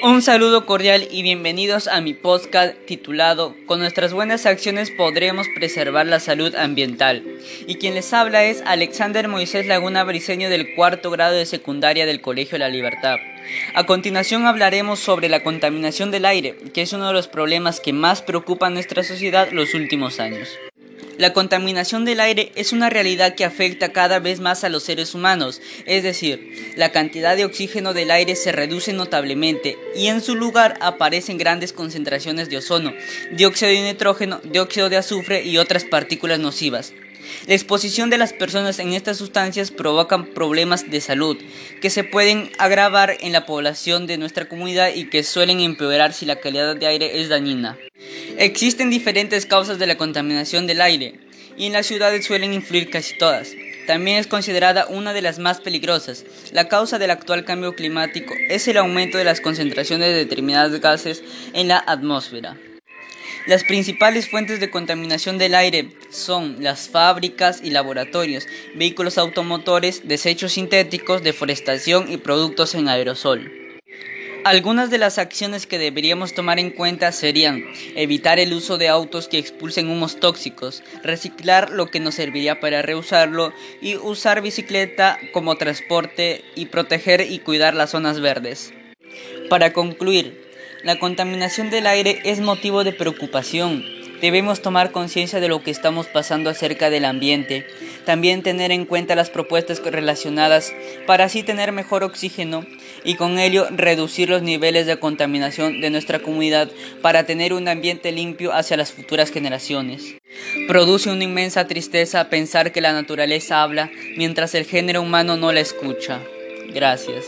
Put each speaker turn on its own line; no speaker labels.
Un saludo cordial y bienvenidos a mi podcast titulado Con nuestras buenas acciones podremos preservar la salud ambiental. Y quien les habla es Alexander Moisés Laguna Briseño del cuarto grado de secundaria del Colegio La Libertad. A continuación hablaremos sobre la contaminación del aire, que es uno de los problemas que más preocupa a nuestra sociedad los últimos años. La contaminación del aire es una realidad que afecta cada vez más a los seres humanos, es decir, la cantidad de oxígeno del aire se reduce notablemente y en su lugar aparecen grandes concentraciones de ozono, dióxido de nitrógeno, dióxido de azufre y otras partículas nocivas. La exposición de las personas en estas sustancias provocan problemas de salud que se pueden agravar en la población de nuestra comunidad y que suelen empeorar si la calidad de aire es dañina. Existen diferentes causas de la contaminación del aire y en las ciudades suelen influir casi todas. También es considerada una de las más peligrosas. La causa del actual cambio climático es el aumento de las concentraciones de determinados gases en la atmósfera. Las principales fuentes de contaminación del aire son las fábricas y laboratorios, vehículos automotores, desechos sintéticos, deforestación y productos en aerosol. Algunas de las acciones que deberíamos tomar en cuenta serían evitar el uso de autos que expulsen humos tóxicos, reciclar lo que nos serviría para reusarlo y usar bicicleta como transporte y proteger y cuidar las zonas verdes. Para concluir, la contaminación del aire es motivo de preocupación. Debemos tomar conciencia de lo que estamos pasando acerca del ambiente. También tener en cuenta las propuestas relacionadas para así tener mejor oxígeno y con ello reducir los niveles de contaminación de nuestra comunidad para tener un ambiente limpio hacia las futuras generaciones. Produce una inmensa tristeza pensar que la naturaleza habla mientras el género humano no la escucha. Gracias.